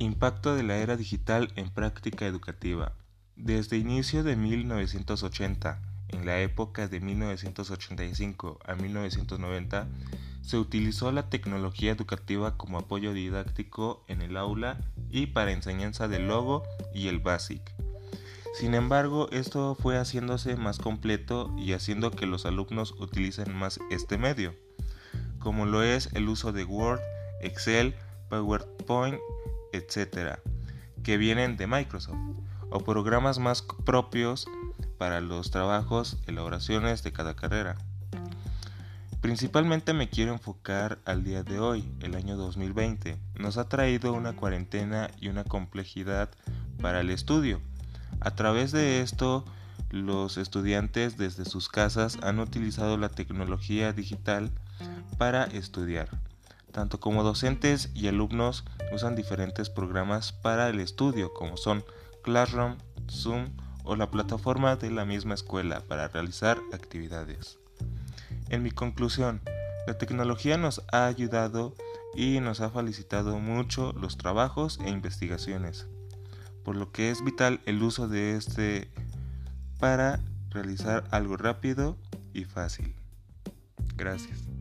Impacto de la era digital en práctica educativa. Desde inicio de 1980, en la época de 1985 a 1990, se utilizó la tecnología educativa como apoyo didáctico en el aula y para enseñanza del Logo y el BASIC. Sin embargo, esto fue haciéndose más completo y haciendo que los alumnos utilicen más este medio, como lo es el uso de Word, Excel, PowerPoint, etc., que vienen de Microsoft, o programas más propios para los trabajos, elaboraciones de cada carrera. Principalmente me quiero enfocar al día de hoy, el año 2020. Nos ha traído una cuarentena y una complejidad para el estudio. A través de esto, los estudiantes desde sus casas han utilizado la tecnología digital para estudiar. Tanto como docentes y alumnos usan diferentes programas para el estudio como son Classroom, Zoom o la plataforma de la misma escuela para realizar actividades. En mi conclusión, la tecnología nos ha ayudado y nos ha facilitado mucho los trabajos e investigaciones, por lo que es vital el uso de este para realizar algo rápido y fácil. Gracias.